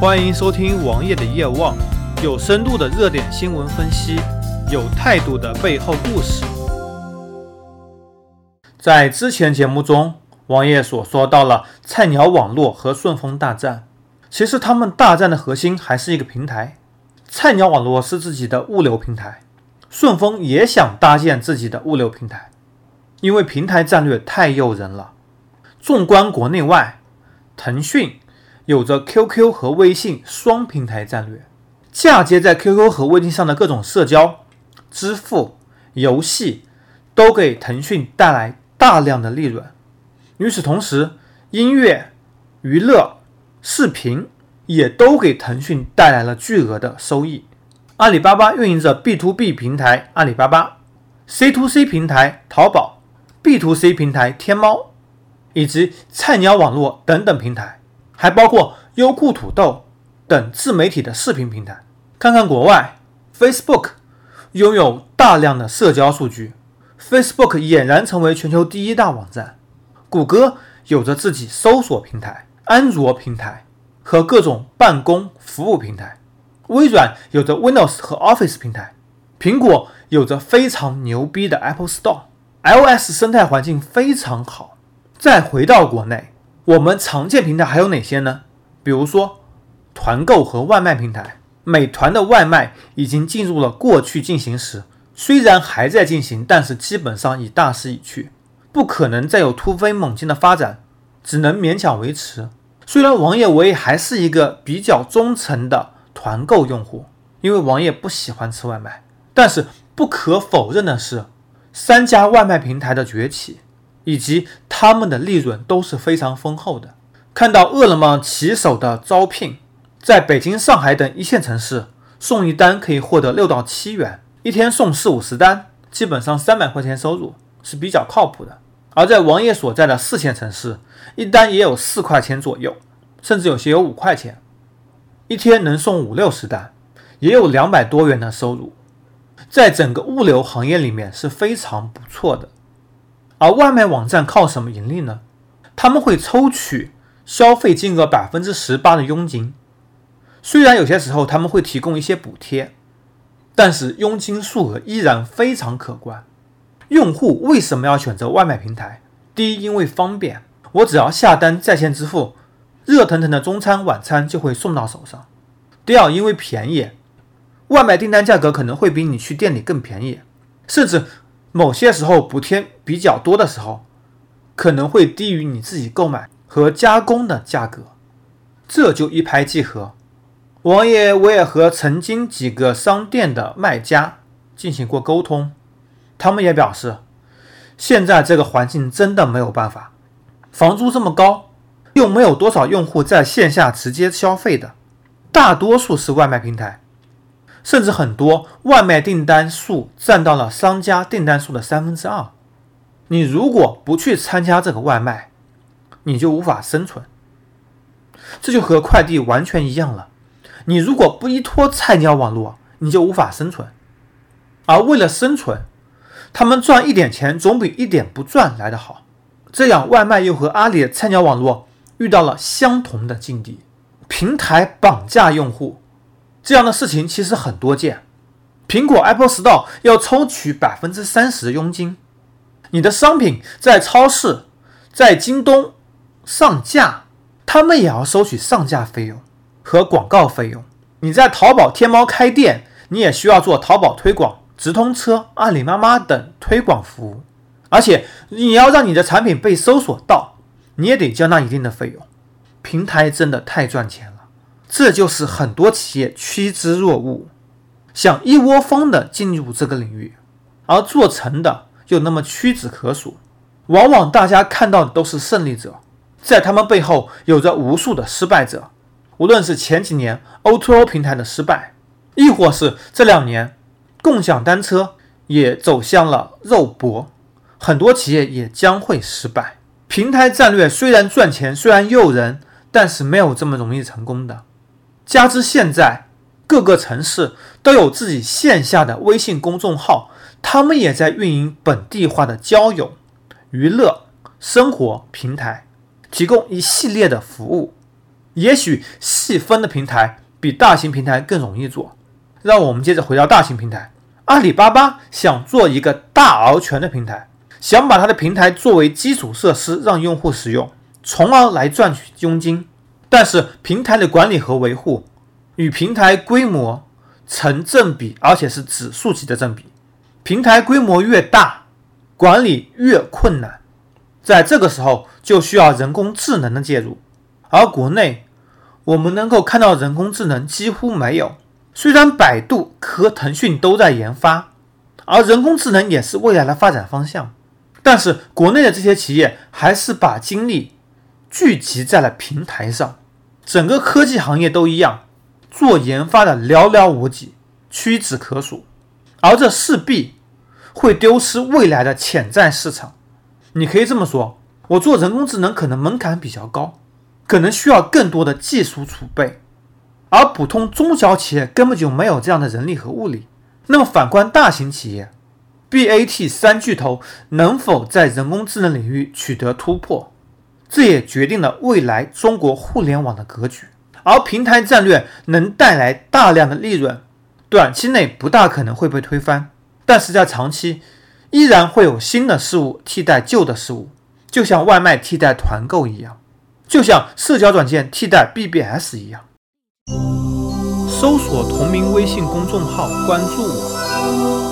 欢迎收听王爷的夜望，有深度的热点新闻分析，有态度的背后故事。在之前节目中，王爷所说到了菜鸟网络和顺丰大战，其实他们大战的核心还是一个平台。菜鸟网络是自己的物流平台，顺丰也想搭建自己的物流平台，因为平台战略太诱人了。纵观国内外，腾讯。有着 QQ 和微信双平台战略，嫁接在 QQ 和微信上的各种社交、支付、游戏，都给腾讯带来大量的利润。与此同时，音乐、娱乐、视频也都给腾讯带来了巨额的收益。阿里巴巴运营着 B to B 平台阿里巴巴、C to C 平台淘宝、B to C 平台天猫，以及菜鸟网络等等平台。还包括优酷、土豆等自媒体的视频平台。看看国外，Facebook 拥有大量的社交数据，Facebook 俨然成为全球第一大网站。谷歌有着自己搜索平台、安卓平台和各种办公服务平台。微软有着 Windows 和 Office 平台。苹果有着非常牛逼的 Apple Store，iOS 生态环境非常好。再回到国内。我们常见平台还有哪些呢？比如说团购和外卖平台，美团的外卖已经进入了过去进行时，虽然还在进行，但是基本上已大势已去，不可能再有突飞猛进的发展，只能勉强维持。虽然王爷我也还是一个比较忠诚的团购用户，因为王爷不喜欢吃外卖，但是不可否认的是，三家外卖平台的崛起。以及他们的利润都是非常丰厚的。看到饿了么骑手的招聘，在北京、上海等一线城市，送一单可以获得六到七元，一天送四五十单，基本上三百块钱收入是比较靠谱的。而在王爷所在的四线城市，一单也有四块钱左右，甚至有些有五块钱，一天能送五六十单，也有两百多元的收入，在整个物流行业里面是非常不错的。而外卖网站靠什么盈利呢？他们会抽取消费金额百分之十八的佣金，虽然有些时候他们会提供一些补贴，但是佣金数额依然非常可观。用户为什么要选择外卖平台？第一，因为方便，我只要下单在线支付，热腾腾的中餐晚餐就会送到手上。第二，因为便宜，外卖订单价格可能会比你去店里更便宜，甚至。某些时候补贴比较多的时候，可能会低于你自己购买和加工的价格，这就一拍即合。王爷，我也和曾经几个商店的卖家进行过沟通，他们也表示，现在这个环境真的没有办法，房租这么高，又没有多少用户在线下直接消费的，大多数是外卖平台。甚至很多外卖订单数占到了商家订单数的三分之二。你如果不去参加这个外卖，你就无法生存。这就和快递完全一样了。你如果不依托菜鸟网络，你就无法生存。而为了生存，他们赚一点钱总比一点不赚来得好。这样，外卖又和阿里的菜鸟网络遇到了相同的境地，平台绑架用户。这样的事情其实很多见，苹果 Apple Store 要抽取百分之三十的佣金，你的商品在超市、在京东上架，他们也要收取上架费用和广告费用。你在淘宝、天猫开店，你也需要做淘宝推广、直通车、阿里妈妈等推广服务，而且你要让你的产品被搜索到，你也得交纳一定的费用。平台真的太赚钱了。这就是很多企业趋之若鹜，想一窝蜂的进入这个领域，而做成的又那么屈指可数。往往大家看到的都是胜利者，在他们背后有着无数的失败者。无论是前几年 O2O 平台的失败，亦或是这两年共享单车也走向了肉搏，很多企业也将会失败。平台战略虽然赚钱，虽然诱人，但是没有这么容易成功的。加之现在各个城市都有自己线下的微信公众号，他们也在运营本地化的交友、娱乐、生活平台，提供一系列的服务。也许细分的平台比大型平台更容易做。让我们接着回到大型平台，阿里巴巴想做一个大而全的平台，想把它的平台作为基础设施让用户使用，从而来赚取佣金。但是平台的管理和维护与平台规模成正比，而且是指数级的正比。平台规模越大，管理越困难。在这个时候，就需要人工智能的介入。而国内，我们能够看到人工智能几乎没有。虽然百度和腾讯都在研发，而人工智能也是未来的发展方向，但是国内的这些企业还是把精力聚集在了平台上。整个科技行业都一样，做研发的寥寥无几，屈指可数，而这势必会丢失未来的潜在市场。你可以这么说，我做人工智能可能门槛比较高，可能需要更多的技术储备，而普通中小企业根本就没有这样的人力和物力。那么反观大型企业，BAT 三巨头能否在人工智能领域取得突破？这也决定了未来中国互联网的格局，而平台战略能带来大量的利润，短期内不大可能会被推翻，但是在长期，依然会有新的事物替代旧的事物，就像外卖替代团购一样，就像社交软件替代 BBS 一样。搜索同名微信公众号，关注我。